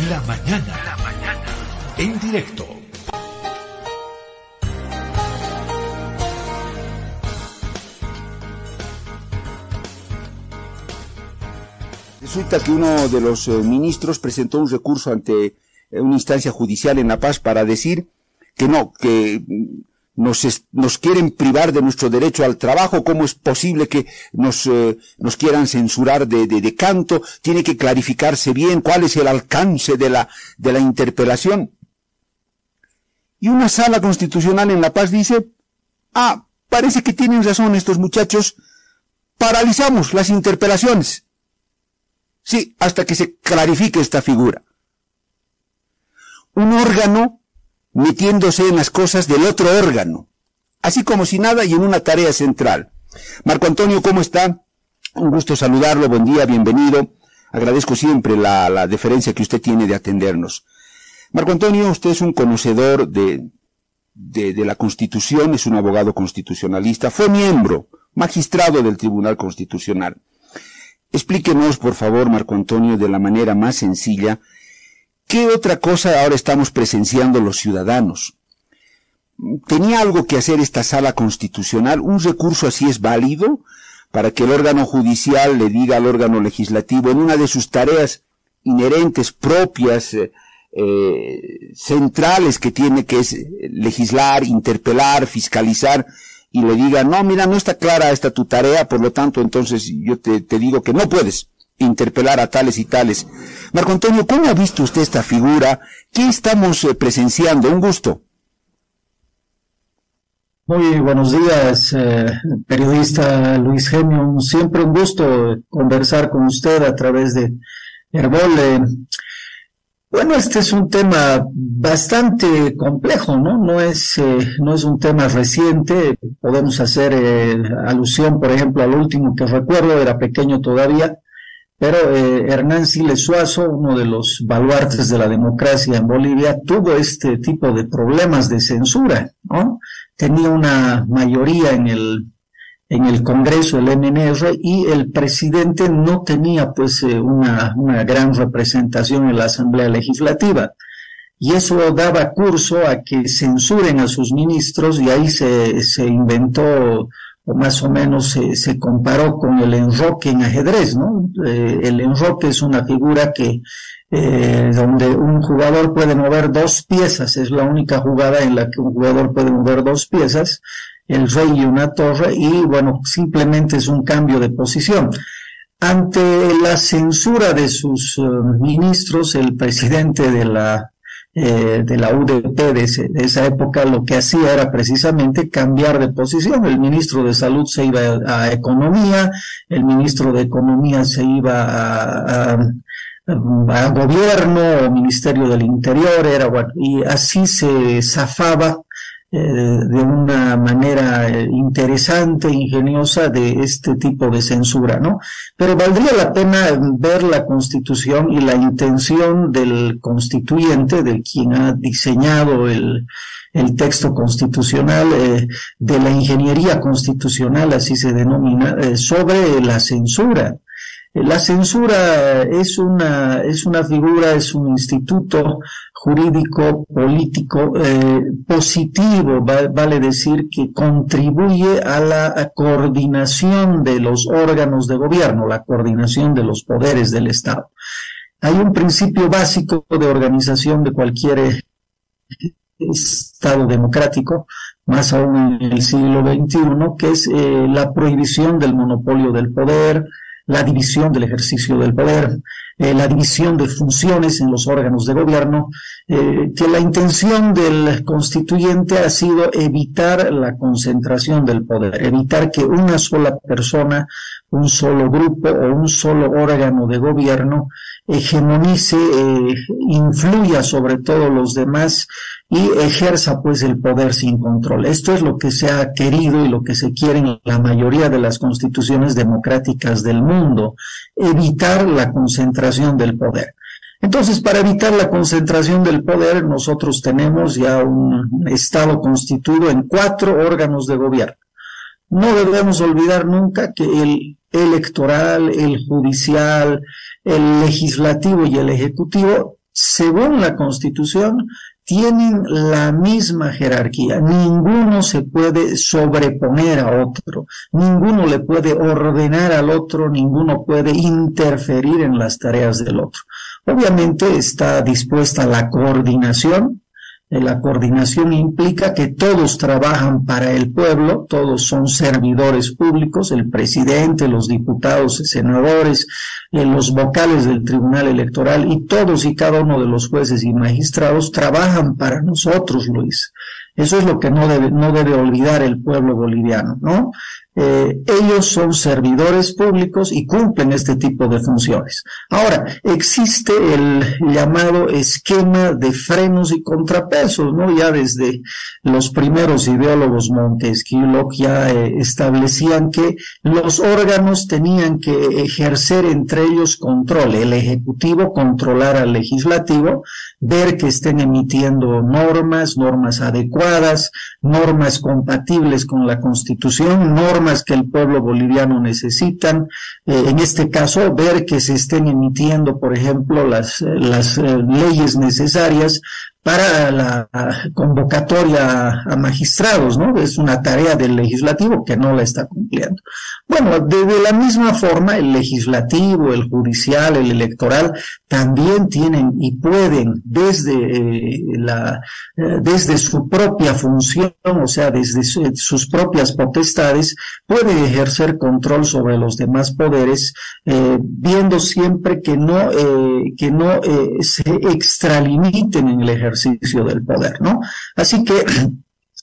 La mañana. La mañana. En directo. Resulta que uno de los eh, ministros presentó un recurso ante eh, una instancia judicial en La Paz para decir que no, que nos, nos quieren privar de nuestro derecho al trabajo, cómo es posible que nos, eh, nos quieran censurar de, de, de, canto, tiene que clarificarse bien cuál es el alcance de la, de la interpelación. Y una sala constitucional en La Paz dice, ah, parece que tienen razón estos muchachos, paralizamos las interpelaciones. Sí, hasta que se clarifique esta figura. Un órgano metiéndose en las cosas del otro órgano, así como si nada y en una tarea central. Marco Antonio, ¿cómo está? Un gusto saludarlo, buen día, bienvenido. Agradezco siempre la, la deferencia que usted tiene de atendernos. Marco Antonio, usted es un conocedor de, de, de la Constitución, es un abogado constitucionalista, fue miembro, magistrado del Tribunal Constitucional. Explíquenos, por favor, Marco Antonio, de la manera más sencilla, ¿Qué otra cosa ahora estamos presenciando los ciudadanos? ¿Tenía algo que hacer esta sala constitucional? ¿Un recurso así es válido para que el órgano judicial le diga al órgano legislativo en una de sus tareas inherentes, propias, eh, eh, centrales que tiene, que es legislar, interpelar, fiscalizar, y le diga, no, mira, no está clara esta tu tarea, por lo tanto, entonces yo te, te digo que no puedes interpelar a tales y tales. Marco Antonio, ¿cómo ha visto usted esta figura? ¿Qué estamos eh, presenciando? Un gusto. Muy buenos días, eh, periodista Luis Genio. Siempre un gusto conversar con usted a través de Herbol. bueno, este es un tema bastante complejo, ¿no? No es, eh, no es un tema reciente. Podemos hacer alusión, por ejemplo, al último que recuerdo, era pequeño todavía, pero eh, Hernán Siles Suazo, uno de los baluartes de la democracia en Bolivia, tuvo este tipo de problemas de censura, ¿no? Tenía una mayoría en el, en el Congreso, el MNR, y el presidente no tenía pues eh, una, una gran representación en la Asamblea Legislativa. Y eso daba curso a que censuren a sus ministros y ahí se, se inventó más o menos se, se, comparó con el enroque en ajedrez, ¿no? Eh, el enroque es una figura que eh, donde un jugador puede mover dos piezas, es la única jugada en la que un jugador puede mover dos piezas, el rey y una torre, y bueno, simplemente es un cambio de posición. Ante la censura de sus uh, ministros, el presidente de la eh, de la UDP de, esa época lo que hacía era precisamente cambiar de posición. El ministro de Salud se iba a, Economía, el ministro de Economía se iba a, a gobierno o ministerio del interior, era bueno, y así se zafaba de una manera eh, interesante, ingeniosa de este tipo de censura, ¿no? Pero valdría la pena ver la constitución y la intención del constituyente, de quien ha diseñado el, el texto constitucional, eh, de la ingeniería constitucional, así se denomina, sobre la censura. La censura es una, es una figura, es un instituto jurídico, político, eh, positivo, vale decir que contribuye a la coordinación de los órganos de gobierno, la coordinación de los poderes del Estado. Hay un principio básico de organización de cualquier Estado democrático, más aún en el siglo XXI, que es eh, la prohibición del monopolio del poder, la división del ejercicio del poder, eh, la división de funciones en los órganos de gobierno, eh, que la intención del constituyente ha sido evitar la concentración del poder, evitar que una sola persona, un solo grupo o un solo órgano de gobierno hegemonice, eh, influya sobre todos los demás y ejerza pues el poder sin control. Esto es lo que se ha querido y lo que se quiere en la mayoría de las constituciones democráticas del mundo, evitar la concentración del poder. Entonces, para evitar la concentración del poder, nosotros tenemos ya un Estado constituido en cuatro órganos de gobierno. No debemos olvidar nunca que el electoral, el judicial, el legislativo y el ejecutivo según la Constitución, tienen la misma jerarquía. Ninguno se puede sobreponer a otro, ninguno le puede ordenar al otro, ninguno puede interferir en las tareas del otro. Obviamente está dispuesta la coordinación, eh, la coordinación implica que todos trabajan para el pueblo, todos son servidores públicos, el presidente, los diputados, senadores, eh, los vocales del Tribunal Electoral y todos y cada uno de los jueces y magistrados trabajan para nosotros, Luis. Eso es lo que no debe, no debe olvidar el pueblo boliviano, ¿no? Eh, ellos son servidores públicos y cumplen este tipo de funciones. Ahora, existe el llamado esquema de frenos y contrapesos, ¿no? Ya desde los primeros ideólogos Montesquieu ya eh, establecían que los órganos tenían que ejercer entre ellos control, el ejecutivo controlar al legislativo, ver que estén emitiendo normas, normas adecuadas, normas compatibles con la Constitución, normas que el pueblo boliviano necesitan. Eh, en este caso, ver que se estén emitiendo, por ejemplo, las, las eh, leyes necesarias para la convocatoria a magistrados, ¿no? Es una tarea del legislativo que no la está cumpliendo. Bueno, de, la misma forma, el legislativo, el judicial, el electoral, también tienen y pueden desde eh, la, eh, desde su propia función, o sea, desde sus propias potestades, puede ejercer control sobre los demás poderes, eh, viendo siempre que no, que no se extralimiten en el ejercicio ejercicio del poder, ¿no? Así que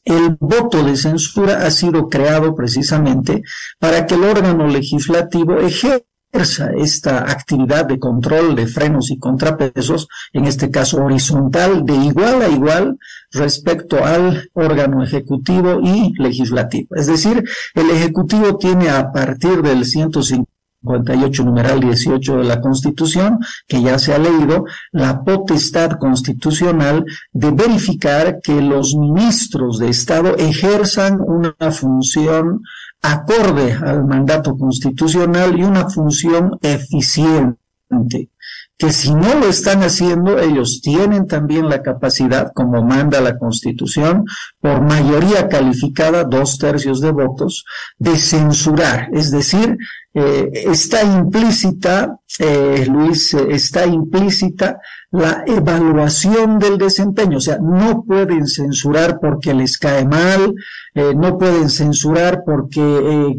el voto de censura ha sido creado precisamente para que el órgano legislativo ejerza esta actividad de control de frenos y contrapesos, en este caso horizontal, de igual a igual respecto al órgano ejecutivo y legislativo. Es decir, el ejecutivo tiene a partir del 150 58 numeral 18 de la Constitución, que ya se ha leído, la potestad constitucional de verificar que los ministros de Estado ejerzan una función acorde al mandato constitucional y una función eficiente que si no lo están haciendo, ellos tienen también la capacidad, como manda la Constitución, por mayoría calificada, dos tercios de votos, de censurar, es decir, eh, está implícita, eh, Luis, eh, está implícita la evaluación del desempeño. O sea, no pueden censurar porque les cae mal, no pueden censurar porque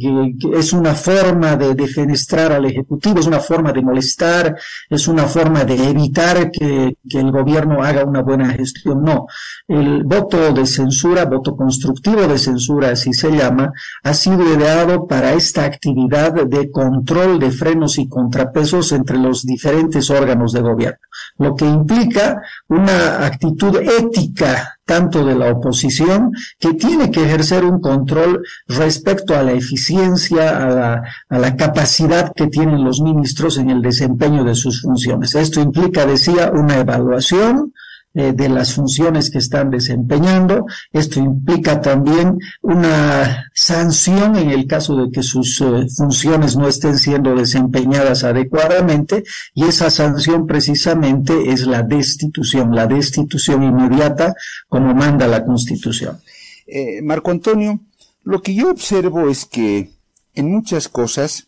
es una forma de defenestrar al Ejecutivo, es una forma de molestar, es una forma de evitar que, que el gobierno haga una buena gestión. No, el voto de censura, voto constructivo de censura, así se llama, ha sido ideado para esta actividad de control de frenos y contrapesos entre los diferentes órganos de gobierno, lo que implica una actitud ética tanto de la oposición, que tiene que ejercer un control respecto a la eficiencia, a la, a la, capacidad que tienen los ministros en el desempeño de sus funciones. Esto implica, decía, una evaluación, eh, de las funciones que están desempeñando. Esto implica también una sanción en el caso de que sus eh, funciones no estén siendo desempeñadas adecuadamente y esa sanción precisamente es la destitución, la destitución inmediata como manda la Constitución. Eh, Marco Antonio, lo que yo observo es que en muchas cosas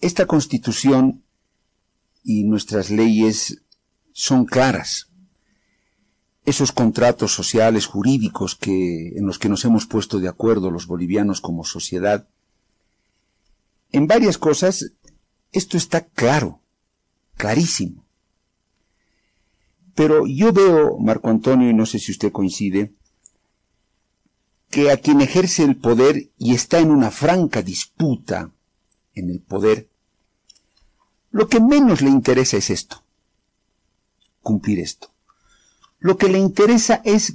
esta Constitución y nuestras leyes son claras. Esos contratos sociales, jurídicos que, en los que nos hemos puesto de acuerdo los bolivianos como sociedad, en varias cosas esto está claro, clarísimo. Pero yo veo, Marco Antonio, y no sé si usted coincide, que a quien ejerce el poder y está en una franca disputa en el poder, lo que menos le interesa es esto cumplir esto. Lo que le interesa es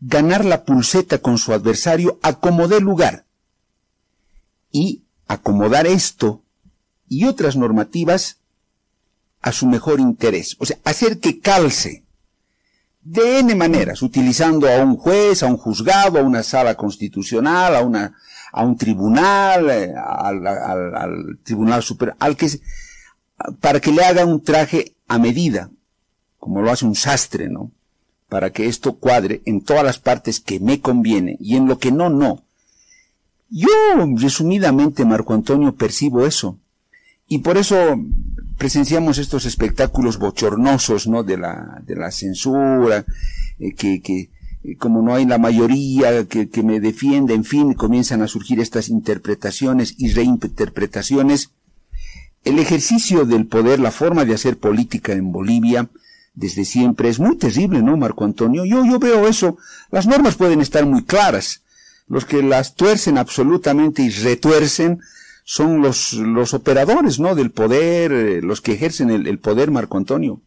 ganar la pulseta con su adversario a como lugar y acomodar esto y otras normativas a su mejor interés. O sea, hacer que calce de N maneras, utilizando a un juez, a un juzgado, a una sala constitucional, a una, a un tribunal, eh, al, al, al, tribunal super, al que, para que le haga un traje a medida, como lo hace un sastre, ¿no? Para que esto cuadre en todas las partes que me conviene y en lo que no, no. Yo, resumidamente, Marco Antonio, percibo eso. Y por eso presenciamos estos espectáculos bochornosos, ¿no? De la, de la censura, eh, que, que eh, como no hay la mayoría que, que me defiende, en fin, comienzan a surgir estas interpretaciones y reinterpretaciones. El ejercicio del poder, la forma de hacer política en Bolivia, desde siempre es muy terrible, ¿no, Marco Antonio? Yo, yo veo eso. Las normas pueden estar muy claras. Los que las tuercen absolutamente y retuercen son los, los operadores, ¿no? Del poder, eh, los que ejercen el, el poder, Marco Antonio.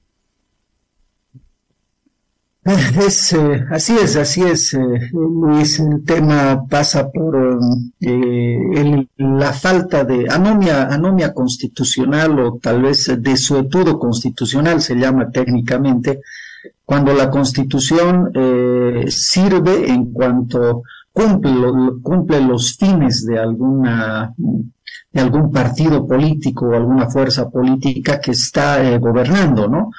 Es, eh, así es, así es, eh, Luis. El tema pasa por eh, la falta de anomia, anomia constitucional o tal vez desuetudo constitucional se llama técnicamente, cuando la constitución sirve en cuanto cumple, cumple los fines de alguna de algún partido político o alguna fuerza política que está gobernando, ¿no?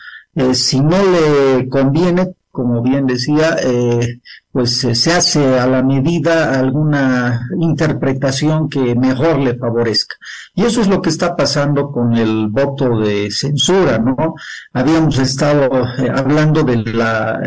si no le conviene, como bien decía, eh, pues eh, se hace a la medida alguna interpretación que mejor le favorezca. Y eso es lo que está pasando con el voto de censura, ¿no? Habíamos estado eh, hablando de la,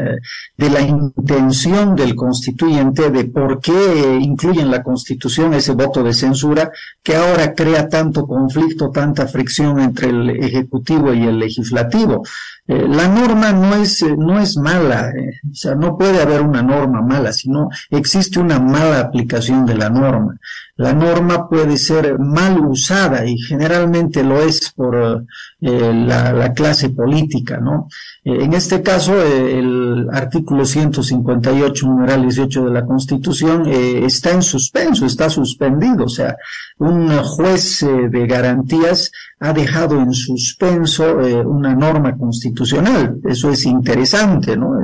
de la intención del constituyente de por qué incluye en la constitución ese voto de censura que ahora crea tanto conflicto, tanta fricción entre el ejecutivo y el legislativo. Eh, la norma no es, eh, no es mala, eh, o sea, no puede haber una norma mala, sino existe una mala aplicación de la norma. La norma puede ser mal usada y generalmente lo es por la, clase política, ¿no? en este caso, el artículo 158, numeral 18 de la Constitución está en suspenso, está suspendido, o sea, un juez de garantías ha dejado en suspenso eh, una norma constitucional. Eso es interesante, ¿no?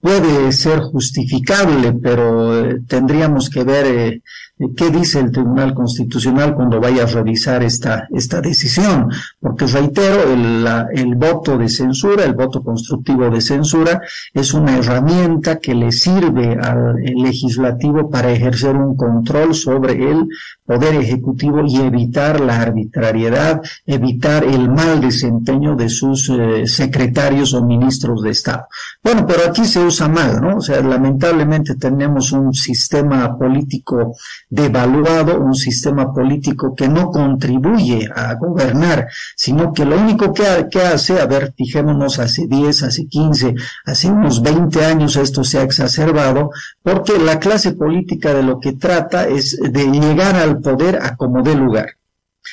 Puede ser justificable, pero eh, tendríamos que ver eh, qué dice el Tribunal Constitucional cuando vaya a revisar esta, esta decisión, porque reitero, el, el voto de censura, el voto constructivo de censura, es una herramienta que le sirve al legislativo para ejercer un control sobre el poder ejecutivo y evitar la arbitrariedad, evitar el mal desempeño de sus eh, secretarios o ministros de Estado. Bueno, pero aquí se usa mal, ¿no? O sea, lamentablemente tenemos un sistema político devaluado, un sistema político que no contribuye a gobernar, sino que lo único que, hace, a ver, fijémonos hace 10, hace 15, hace unos 20 años esto se ha exacerbado, porque la clase política de lo que trata es de llegar al poder a como dé lugar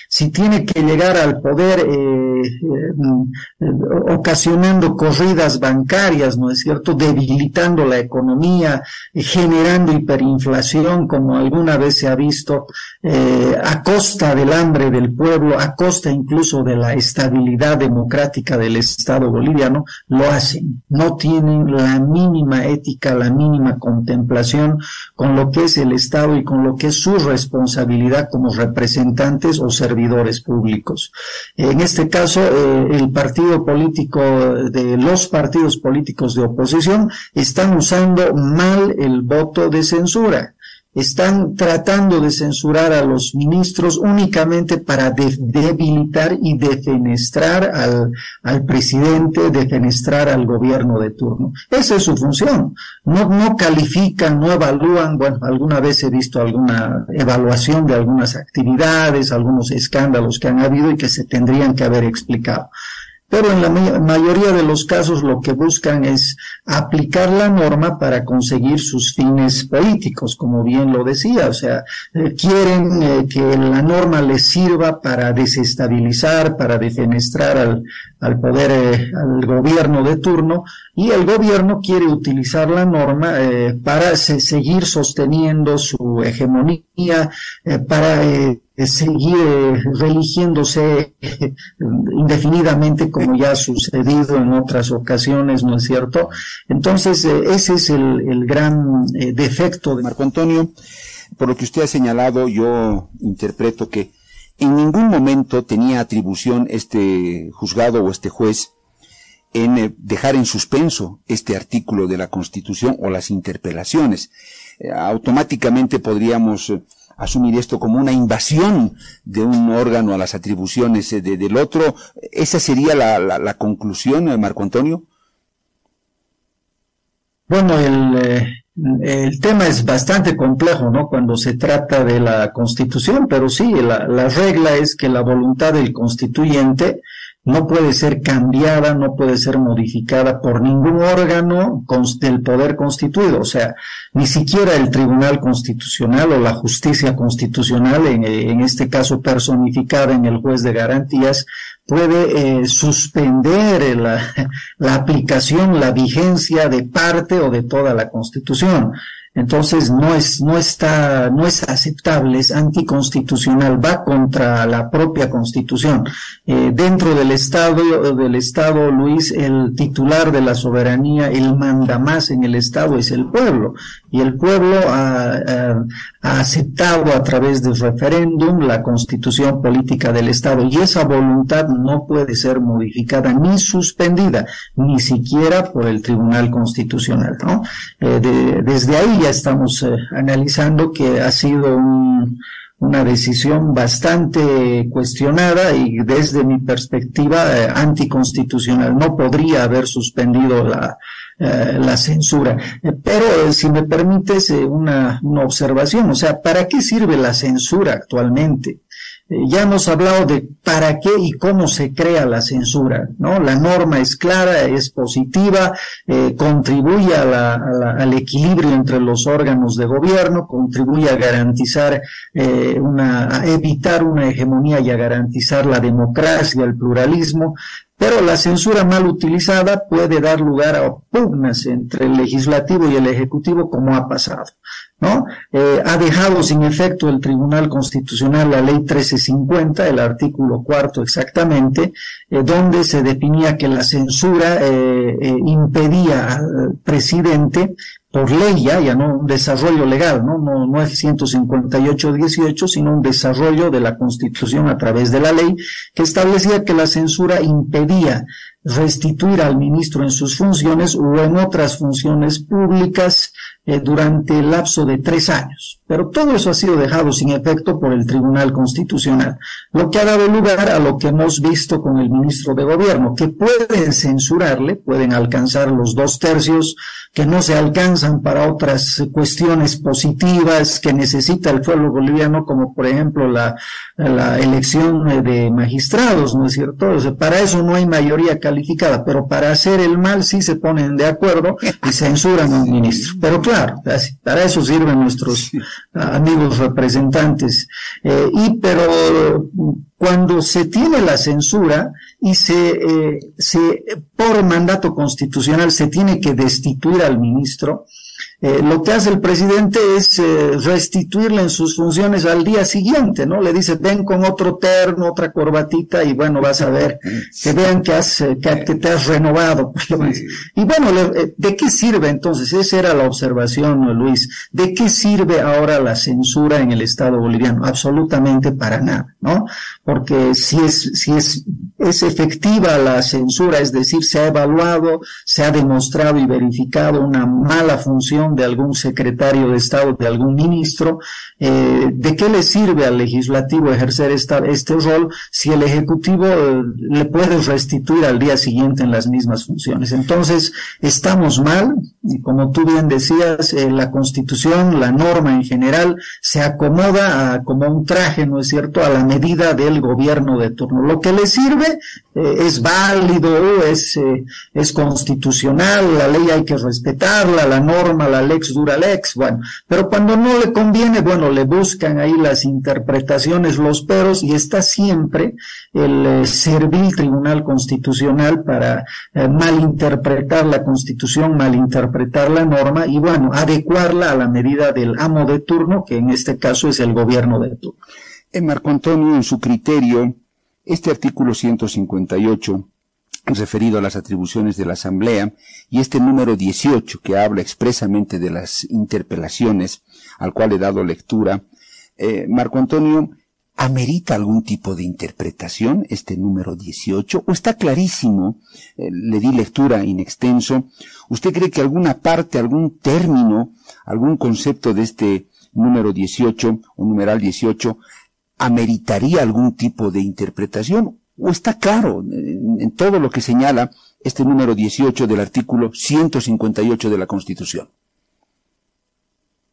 si tiene que llegar al poder eh, eh, ocasionando corridas bancarias, ¿no es cierto?, debilitando la economía, generando hiperinflación, como alguna vez se ha visto, eh, a costa del hambre del pueblo, a costa incluso de la estabilidad democrática del Estado boliviano, lo hacen. No tienen la mínima ética, la mínima contemplación con lo que es el Estado y con lo que es su responsabilidad como representantes o servidores públicos. En este caso, eh, el partido político de los partidos políticos de oposición están usando mal el voto de censura están tratando de censurar a los ministros únicamente para debilitar y defenestrar al, al, presidente, defenestrar al gobierno de turno. Esa es su función. No, no califican, no evalúan. Bueno, alguna vez he visto alguna evaluación de algunas actividades, algunos escándalos que han habido y que se tendrían que haber explicado pero en la mayoría de los casos lo que buscan es aplicar la norma para conseguir sus fines políticos, como bien lo decía, o sea, eh, quieren eh, que la norma les sirva para desestabilizar, para defenestrar al, al poder, eh, al gobierno de turno, y el gobierno quiere utilizar la norma para seguir sosteniendo su hegemonía, para seguir religiéndose indefinidamente como ya ha sucedido en otras ocasiones, ¿no es cierto? Entonces, eh, ese es el, gran eh, defecto de Marco Antonio. Por lo que usted ha señalado, yo interpreto que en ningún momento tenía atribución este juzgado o este juez en eh, dejar en suspenso este artículo de la Constitución o las interpelaciones. Eh, automáticamente podríamos eh, asumir esto como una invasión de un órgano a las atribuciones del otro. ¿Esa sería la, la conclusión, Marco Antonio? Bueno, el, el tema es bastante complejo, ¿no? Cuando se trata de la constitución, pero sí, la, la, regla es que la voluntad del constituyente no puede ser cambiada, no puede ser modificada por ningún órgano del poder constituido, o sea, ni siquiera el Tribunal Constitucional o la justicia constitucional, en, este caso personificada en el juez de garantías, puede eh, suspender la, aplicación, la vigencia de parte o de toda la Constitución. Entonces no es, no está, no es aceptable, es anticonstitucional, va contra la propia constitución. Eh, dentro del Estado, del Estado, Luis, el titular de la soberanía, el manda más en el Estado es el pueblo. Y el pueblo ha, aceptado a través del referéndum la constitución política del Estado. Y esa voluntad no puede ser modificada ni suspendida, ni siquiera por el Tribunal Constitucional. ¿no? Eh, de, desde ahí estamos eh, analizando que ha sido una decisión bastante cuestionada y desde mi perspectiva eh, anticonstitucional. No podría haber suspendido la, eh, la censura. pero si me permites una, una observación, o sea, ¿para qué sirve la censura actualmente? Ya hemos hablado de para qué y cómo se crea la censura, ¿no? La norma es clara, es positiva, eh, contribuye al equilibrio entre los órganos de gobierno, contribuye a garantizar eh, una, a evitar una hegemonía y a garantizar la democracia, el pluralismo, pero la censura mal utilizada puede dar lugar a pugnas entre el legislativo y el ejecutivo como ha pasado. ¿no? Eh, ha dejado sin efecto el Tribunal Constitucional la Ley 1350, el artículo cuarto exactamente, eh, donde se definía que la censura eh, impedía al presidente por ley ya, ya no un desarrollo legal, ¿no? No, no es 158-18, sino un desarrollo de la Constitución a través de la ley que establecía que la censura impedía restituir al ministro en sus funciones o en otras funciones públicas eh, durante el lapso de tres años. Pero todo eso ha sido dejado sin efecto por el Tribunal Constitucional, lo que ha dado lugar a lo que hemos visto con el ministro de Gobierno, que pueden censurarle, pueden alcanzar los dos tercios que no se alcanzan para otras cuestiones positivas que necesita el pueblo boliviano, como por ejemplo la, la elección de magistrados, ¿no es cierto? O sea, para eso no hay mayoría calificada, pero para hacer el mal sí se ponen de acuerdo y censuran a un ministro. Pero claro, para eso sirven nuestros amigos representantes. Eh, y pero cuando se tiene la censura y se, eh, se, por mandato constitucional se tiene que destituir al ministro, eh, lo que hace el presidente es eh, restituirle en sus funciones al día siguiente, ¿no? Le dice, ven con otro terno, otra corbatita y bueno, vas a ver, que vean que, has, eh, que, te has renovado. y bueno, ¿de qué sirve entonces? Esa era la observación, Luis. ¿De qué sirve ahora la censura en el Estado boliviano? Absolutamente para nada, ¿no? Porque si es, si es, es efectiva la censura, es decir, se ha evaluado, se ha demostrado y verificado una mala función de algún secretario de Estado, de algún ministro, eh, ¿de qué le sirve al legislativo ejercer esta, este rol si el Ejecutivo eh, le puede restituir al día siguiente en las mismas funciones? Entonces, estamos mal, y como tú bien decías, eh, la Constitución, la norma en general, se acomoda a, como un traje, ¿no es cierto?, a la medida del gobierno de turno. Lo que le sirve es válido, es, es constitucional, la ley hay que respetarla, la norma, la lex dura lex, bueno, pero cuando no le conviene, bueno, le buscan ahí las interpretaciones, los peros, y está siempre el eh, servil Tribunal Constitucional para eh, malinterpretar la Constitución, malinterpretar la norma y, bueno, adecuarla a la medida del amo de turno, que en este caso es el gobierno de turno. En eh, Marco Antonio, en su criterio, este artículo 158 referido a las atribuciones de la Asamblea, y este número 18 que habla expresamente de las interpelaciones, al cual he dado lectura. Eh, Marco Antonio, ¿Amerita algún tipo de interpretación este número 18? ¿O está clarísimo? Eh, le di lectura in extenso. ¿Usted cree que alguna parte, algún término, algún concepto de este número 18 o numeral 18 ameritaría algún tipo de interpretación? ¿O está claro en, en todo lo que señala este número 18 del artículo 158 de la Constitución?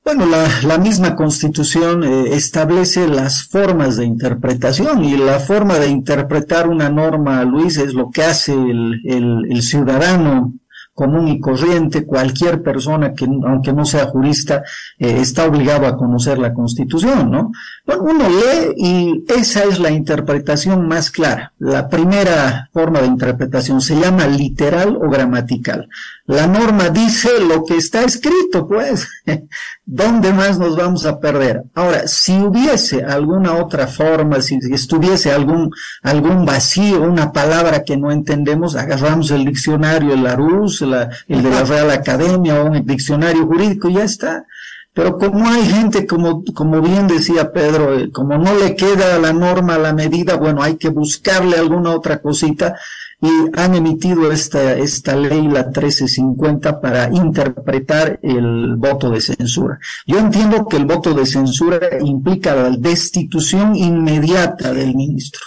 Bueno, la, misma Constitución eh, establece las formas de interpretación y la forma de interpretar una norma, Luis, es lo que hace el ciudadano común y corriente, cualquier persona que, aunque no sea jurista, eh, está obligado a conocer la Constitución, ¿no? Bueno, uno lee y esa es la interpretación más clara. La primera forma de interpretación se llama literal o gramatical. La norma dice lo que está escrito, pues. ¿Dónde más nos vamos a perder? Ahora, si hubiese alguna otra forma, si estuviese algún, algún vacío, una palabra que no entendemos, agarramos el diccionario, el Larousse, el de la Real Academia o un diccionario jurídico ya está. Pero como hay gente, como, como bien decía Pedro, eh, como no le queda la norma, la medida, bueno, hay que buscarle alguna otra cosita y han emitido esta, esta ley, la 1350, para interpretar el voto de censura. Yo entiendo que el voto de censura implica la destitución inmediata del ministro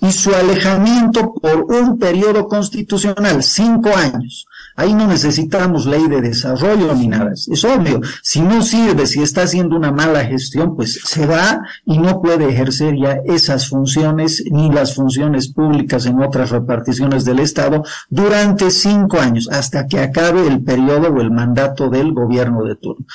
y su alejamiento por un periodo constitucional, cinco años. Ahí no necesitamos ley de desarrollo ni nada. Es obvio, si no sirve, si está haciendo una mala gestión, pues se va y no puede ejercer ya esas funciones ni las funciones públicas en otras reparticiones del Estado durante cinco años, hasta que acabe el periodo o el mandato del gobierno de turno.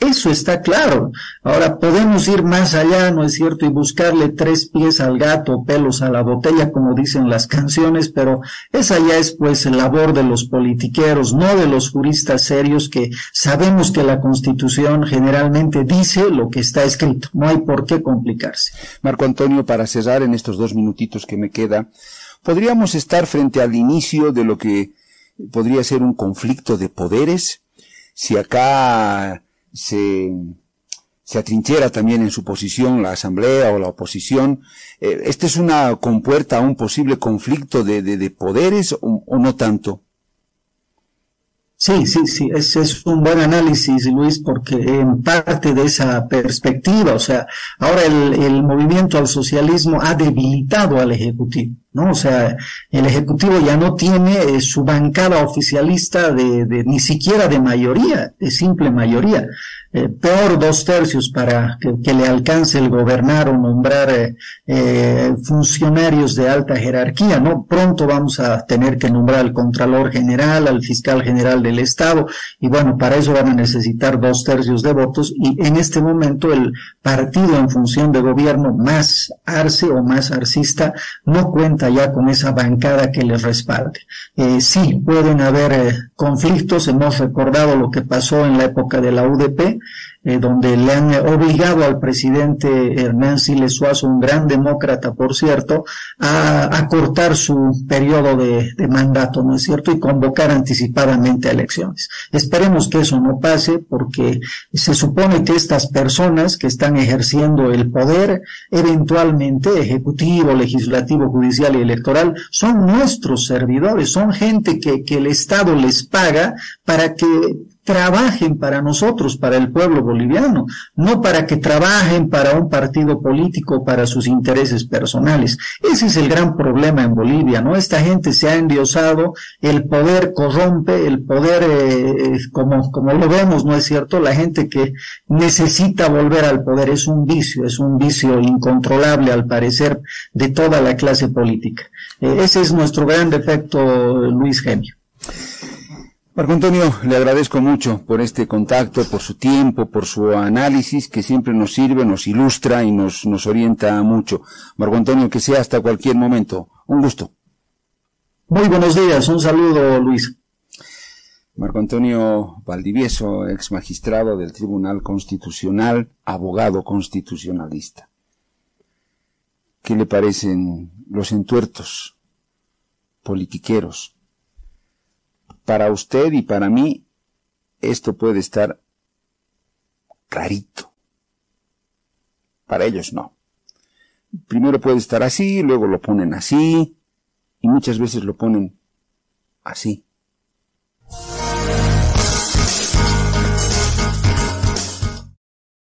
Eso está claro. Ahora podemos ir más allá, ¿no es cierto? Y buscarle tres pies al gato, pelos a la botella, como dicen las canciones, pero esa ya es pues labor de los politiqueros, no de los juristas serios que sabemos que la Constitución generalmente dice lo que está escrito. No hay por qué complicarse. Marco Antonio, para cerrar en estos dos minutitos que me queda, podríamos estar frente al inicio de lo que podría ser un conflicto de poderes. Si acá se, se atrinchera también en su posición la asamblea o la oposición. Eh, ¿Esta es una compuerta a un posible conflicto de, de, poderes o, no tanto? Sí, sí, sí, ese es un buen análisis, Luis, porque en parte de esa perspectiva, o sea, ahora el, el movimiento al socialismo ha debilitado al Ejecutivo. ¿No? O sea, el Ejecutivo ya no tiene eh, su bancada oficialista de, de, ni siquiera de mayoría, de simple mayoría. Eh, peor dos tercios para que, le alcance el gobernar o nombrar eh, funcionarios de alta jerarquía, ¿no? Pronto vamos a tener que nombrar al Contralor General, al Fiscal General del Estado, y bueno, para eso van a necesitar dos tercios de votos, y en este momento el partido en función de gobierno más arce o más arcista no cuenta ya con esa bancada que les respalde. Eh, sí, pueden haber eh, conflictos, hemos recordado lo que pasó en la época de la UDP, eh, donde le han obligado al presidente Hernán Siles Suazo, un gran demócrata, por cierto, a, cortar su periodo de, mandato, ¿no es cierto? Y convocar anticipadamente a elecciones. Esperemos que eso no pase porque se supone que estas personas que están ejerciendo el poder, eventualmente ejecutivo, legislativo, judicial y electoral, son nuestros servidores, son gente que el Estado les paga para que trabajen para nosotros, para el pueblo boliviano, no para que trabajen para un partido político, para sus intereses personales. Ese es el gran problema en Bolivia, ¿no? Esta gente se ha endiosado, el poder corrompe, el poder, eh, como, como lo vemos, ¿no es cierto? La gente que necesita volver al poder es un vicio, es un vicio incontrolable al parecer de toda la clase política. Eh, ese es nuestro gran defecto, Luis Genio. Marco Antonio, le agradezco mucho por este contacto, por su tiempo, por su análisis que siempre nos sirve, nos ilustra y nos, nos orienta mucho. Marco Antonio, que sea hasta cualquier momento. Un gusto. Muy buenos días, un saludo Luis. Marco Antonio Valdivieso, ex magistrado del Tribunal Constitucional, abogado constitucionalista. ¿Qué le parecen los entuertos politiqueros? Para usted y para mí esto puede estar clarito. Para ellos no. primero puede estar así, luego lo ponen así, y muchas veces lo ponen así.